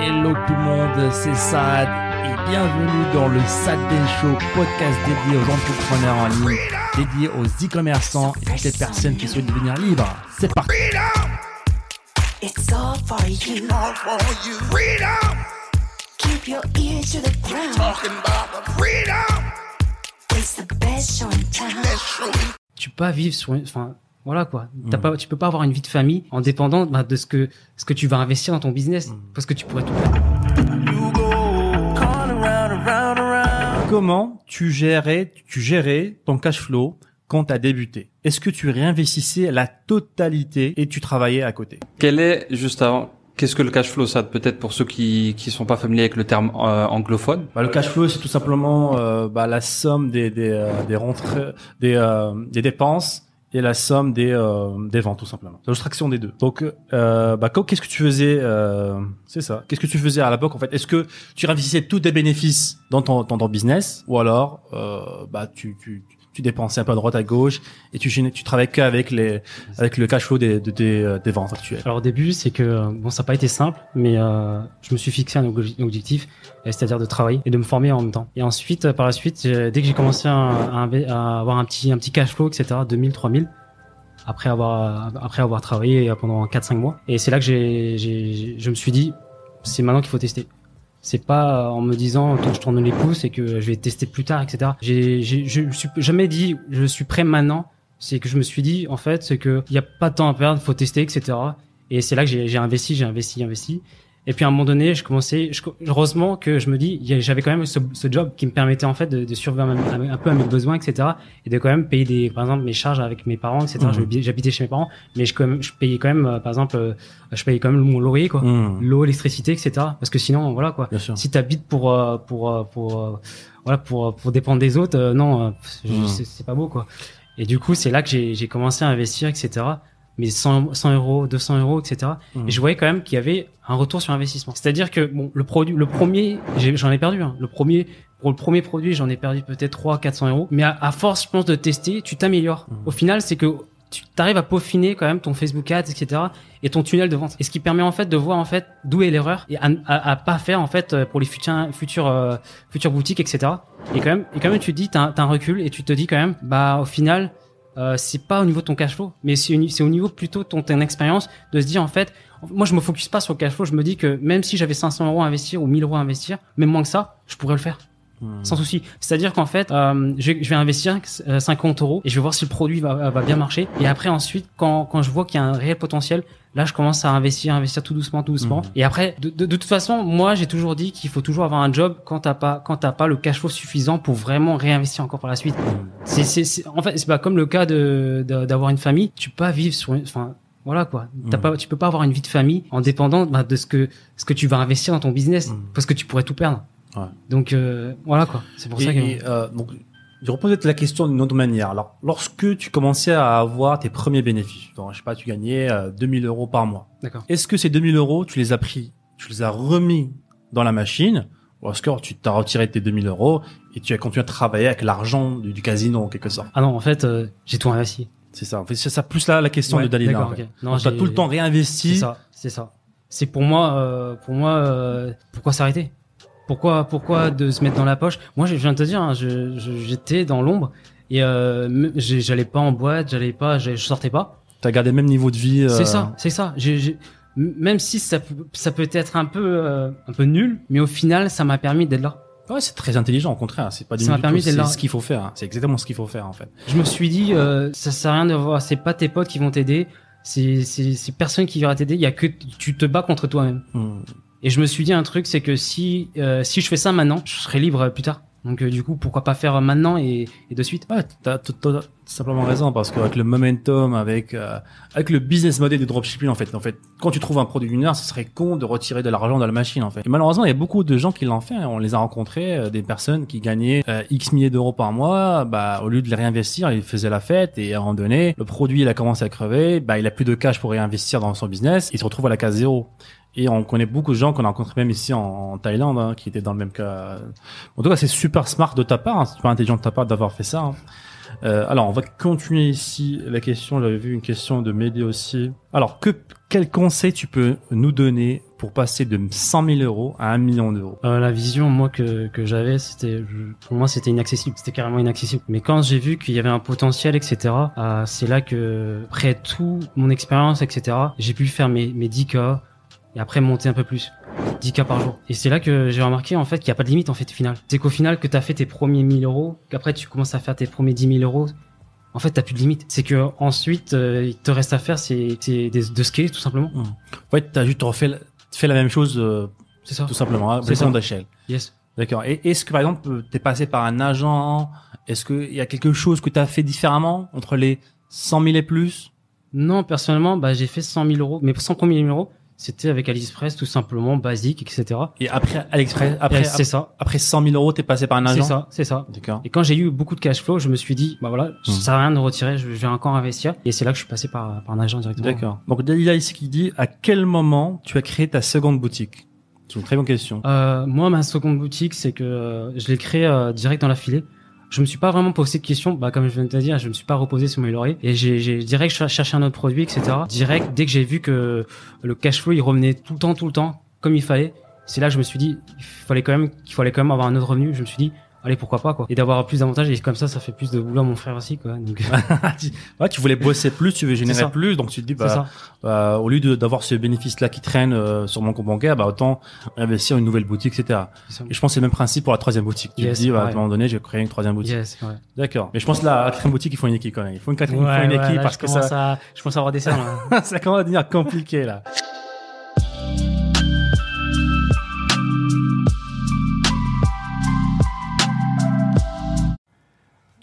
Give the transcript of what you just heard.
Hello tout le monde, c'est Sad et bienvenue dans le Sad Day Show, podcast dédié aux entrepreneurs en ligne, dédié aux e-commerçants et toutes les personnes qui souhaitent devenir libres. C'est parti. It's all for you. all for you. Freedom, Keep your ears to the ground. talking about the freedom. It's the best show in town. Show tu peux pas vivre sur une, enfin, voilà quoi. T'as pas, tu peux pas avoir une vie de famille en dépendant bah, de ce que, ce que tu vas investir dans ton business. Parce que tu pourrais tout perdre. Comment tu gérais, tu gérais ton cash flow quand tu as débuté? Est-ce que tu réinvestissais la totalité et tu travaillais à côté? Quel est, juste avant, qu'est-ce que le cash flow, ça peut-être pour ceux qui qui sont pas familiers avec le terme euh, anglophone? Bah, le cash flow, c'est tout simplement euh, bah, la somme des des euh, des rentrées, des euh, des dépenses et la somme des euh, des ventes tout simplement. C'est l'abstraction des deux. Donc, euh, bah, qu'est-ce que tu faisais euh, C'est ça. Qu'est-ce que tu faisais à l'époque en fait? Est-ce que tu réinvestissais tous tes bénéfices dans ton dans ton business? Ou alors euh, bah tu tu tu dépensais un peu à droite à gauche et tu tu travaillais qu'avec les avec le cash flow des de tes euh, des ventes actuelles? Alors au début, c'est que euh, bon, ça n'a pas été simple, mais je me suis fixé un obje- objectif, c'est-à-dire de travailler et de me former en même temps. Et ensuite, par la suite, dès que j'ai commencé à, à avoir un petit un petit cash flow, etc., 2000, 3000, après avoir après avoir travaillé pendant 4-5 mois, et c'est là que j'ai j'ai je me suis dit, c'est maintenant qu'il faut tester. C'est pas en me disant toi je tourne les pouces et que je vais tester plus tard, etc. J'ai j'ai je me suis jamais dit je suis prêt maintenant. C'est que je me suis dit en fait c'est que il y a pas de temps à perdre, faut tester, etc. Et c'est là que j'ai j'ai investi, j'ai investi, investi. Et puis à un moment donné, je commençais. Je, heureusement que je me dis, j'avais quand même ce, ce job qui me permettait en fait de, de survivre un, peu à mes besoins, etc. Et de quand même payer des, par exemple, mes charges avec mes parents, etc. Je- J'habitais chez mes parents, mais je, quand même, je payais quand même, euh, par exemple, euh, je payais quand même mon loyer, quoi, Mmh. l'eau, l'électricité, etc. Parce que sinon, voilà quoi. Bien sûr. Si t'habites pour euh, pour pour voilà pour pour dépendre des autres, non, Mhm. c'est pas beau quoi. Et du coup, c'est là que j'ai commencé à investir, etc. Mais 100, 100 euros, 200 euros, etc. Mhm. Et je voyais quand même qu'il y avait un retour sur investissement. C'est-à-dire que bon, le produit, le premier, j'en ai perdu. Hein. Le premier, pour le premier produit, j'en ai perdu peut-être 3 400 euros. Mais à, à force, je pense, de tester, tu t'améliores. Mhm. Au final, c'est que tu arrives à peaufiner quand même ton Facebook Ads, etc. et ton tunnel de vente. Et ce qui permet en fait de voir en fait d'où est l'erreur et à, à, à pas faire en fait euh, pour les futurs futurs euh, futures boutiques, etc. Et quand même, et quand même, tu te dis, t'as t'as un recul et tu te dis quand même, bah au final, euh, c'est pas au niveau de ton cash flow, mais c'est au niveau plutôt de ton, ton expérience de se dire en fait, moi je me focus pas sur le cash flow, je me dis que même si j'avais 500 euros à investir ou 1000 euros à investir, même moins que ça, je pourrais le faire Mmh. sans souci. C'est-à-dire qu'en fait, euh, je, vais- je vais investir euh, 50 euros et je vais voir si le produit va, va bien marcher. Et après, ensuite, quand, quand je vois qu'il y a un réel potentiel, là, je commence à investir, investir tout doucement, tout doucement. Mhm. Et après, de, de, de toute façon, moi, j'ai toujours dit qu'il faut toujours avoir un job quand t'as pas, quand t'as pas le cash flow suffisant pour vraiment réinvestir encore par la suite. C'est, c'est, c'est- en fait, c'est pas comme le cas de, d'avoir une famille. Tu peux pas vivre sur une, enfin, voilà quoi. T'as pas, tu peux pas avoir une vie de famille en dépendant bah, de ce que, ce que tu vas investir dans ton business, parce que tu pourrais tout perdre. Ouais. Donc euh, voilà quoi. C'est pour Et, ça que. et, euh, donc, je reposais la question d'une autre manière. Alors, lorsque tu commençais à avoir tes premiers bénéfices, donc, je sais pas, tu gagnais euh, 2000 euros par mois. D'accord. Est-ce que ces 2000 euros, tu les as pris, tu les as remis dans la machine, ou est-ce que tu t'as retiré tes 2000 euros et tu as continué à travailler avec l'argent du, du casino en quelque sorte? Ah non, en fait, euh, j'ai tout investi. C'est ça. En fait, c'est ça plus là la question Ouais, de Dalila. d'accord, en fait. Non, Donc, t'as j'ai- tout le temps C'est réinvesti. ça, c'est ça. C'est pour moi, euh, pour moi, euh, pourquoi s'arrêter? Pourquoi, pourquoi de se mettre dans la poche? Moi, je viens de te dire, hein, je- je- j'étais dans l'ombre et euh, j'allais pas en boîte, j'allais pas, je sortais pas. T'as gardé le même niveau de vie. euh, C'est ça, c'est ça. J'ai- j'ai- m- même si ça, peut- ça peut être un peu, euh, un peu nul, mais au final, ça m'a permis d'être là. Ouais, c'est très intelligent. Au contraire, c'est pas du Ça m'a du permis tout, d'être là. C'est ce qu'il faut faire. hein. C'est exactement ce qu'il faut faire en fait. Je me suis dit, euh, ça sert à rien de voir. C'est pas tes potes qui vont t'aider. C'est, c'est, c'est personne qui va t'aider. Il y a que tu te bats contre toi-même. Hmm. Et je me suis dit un truc, c'est que si euh, si je fais ça maintenant, je serai libre euh, plus tard. Donc euh, du coup, pourquoi pas faire maintenant et, et de suite? Ouais, t'as t'as simplement raison parce qu'avec le momentum, avec euh, avec le business model du dropshipping en fait, en fait, quand tu trouves un produit heure, ce serait con de retirer de l'argent dans la machine en fait. Et malheureusement, il y a beaucoup de gens qui l'ont fait. On les a rencontrés, euh, des personnes qui gagnaient euh, x milliers d'euros par mois. Bah, au lieu de les réinvestir, ils faisaient la fête et à un moment donné, le produit il a commencé à crever. Bah, il a plus de cash pour réinvestir dans son business. Il se retrouve à la case zéro. Et on connaît beaucoup de gens qu'on a rencontrés même ici en, Thaïlande hein, qui étaient dans le même cas. En tout cas, c'est super smart de ta part, hein, super intelligent de ta part d'avoir fait ça. hein. Euh, alors, on va continuer ici la question. J'avais vu une question de Médé aussi. Alors, que, quel conseil tu peux nous donner pour passer de 100 000 euros à 1 million d'euros? Euh, la vision, moi, que, j'avais, c'était, pour moi, c'était inaccessible. C'était carrément inaccessible. Mais quand j'ai vu qu'il y avait un potentiel, etc., euh, c'est là que, après tout mon expérience, etc., j'ai pu faire mes, mes 10K et après monter un peu plus. 10K par jour. Et c'est là que j'ai remarqué, en fait, qu'il n'y a pas de limite, en fait, au final. C'est qu'au final, que tu as fait tes premiers 1000 euros, qu'après tu commences à faire tes premiers 10 000 euros, en fait, t'as plus de limite. C'est que ensuite, euh, il te reste à faire, c'est, de scaler, tout simplement. En fait, t'as juste refait, fait la même chose, euh, C'est ça. tout simplement, hein, ça. sans d'échelle. Yes. D'accord. Et est-ce que, par exemple, t'es passé par un agent Est-ce qu'il y a quelque chose que t'as fait différemment entre les 100 000 et plus? Non, personnellement, bah, j'ai fait 100 000 euros. Mais pour 100 premiers 000 euros, c'était avec AliExpress, tout simplement, basique, etc. Et après, AliExpress, Après, c'est ça. après 100 000 euros, t'es passé par un C'est agent ça, c'est ça. D'accord. Et quand j'ai eu beaucoup de cash flow, je me suis dit, bah voilà, ça Hmm. sert à rien de retirer, je vais encore investir. Et c'est là que je suis passé par, par un agent directement. D'accord. Donc, Dalila ici qui dit, à quel moment tu as créé ta seconde boutique? C'est une très bonne question. Euh, moi, ma seconde boutique, c'est que euh, je l'ai créée euh, direct dans la filée. Je me suis pas vraiment posé de questions, bah comme je viens de te dire, je me suis pas reposé sur mes lauriers et j'ai direct ch- cherché un autre produit, etc. Direct, dès que j'ai vu que le cash flow il revenait tout le temps, tout le temps, comme il fallait, c'est là que je me suis dit, il fallait quand même, qu'il fallait quand même avoir un autre revenu. Je me suis dit, allez pourquoi pas quoi, et d'avoir plus d'avantages et comme ça, ça fait plus de boulot à mon frère aussi quoi. Donc tu, ouais, tu voulais bosser plus, tu veux générer plus, donc tu te dis, bah, bah, au lieu d'avoir ce bénéfice-là qui traîne euh, sur mon compte bancaire, bah, autant investir une nouvelle boutique, etc. Et je pense que c'est le même principe pour la troisième boutique. Tu Yes, te dis, bah, à un moment donné, je vais créer une troisième boutique. Yes. D'accord. Mais je pense que la quatrième boutique, il faut une équipe quand même. Il faut une quatrième, il faut Ouais, une ouais, équipe là, parce que ça, à, je à avoir des là. ça commence à devenir compliqué là.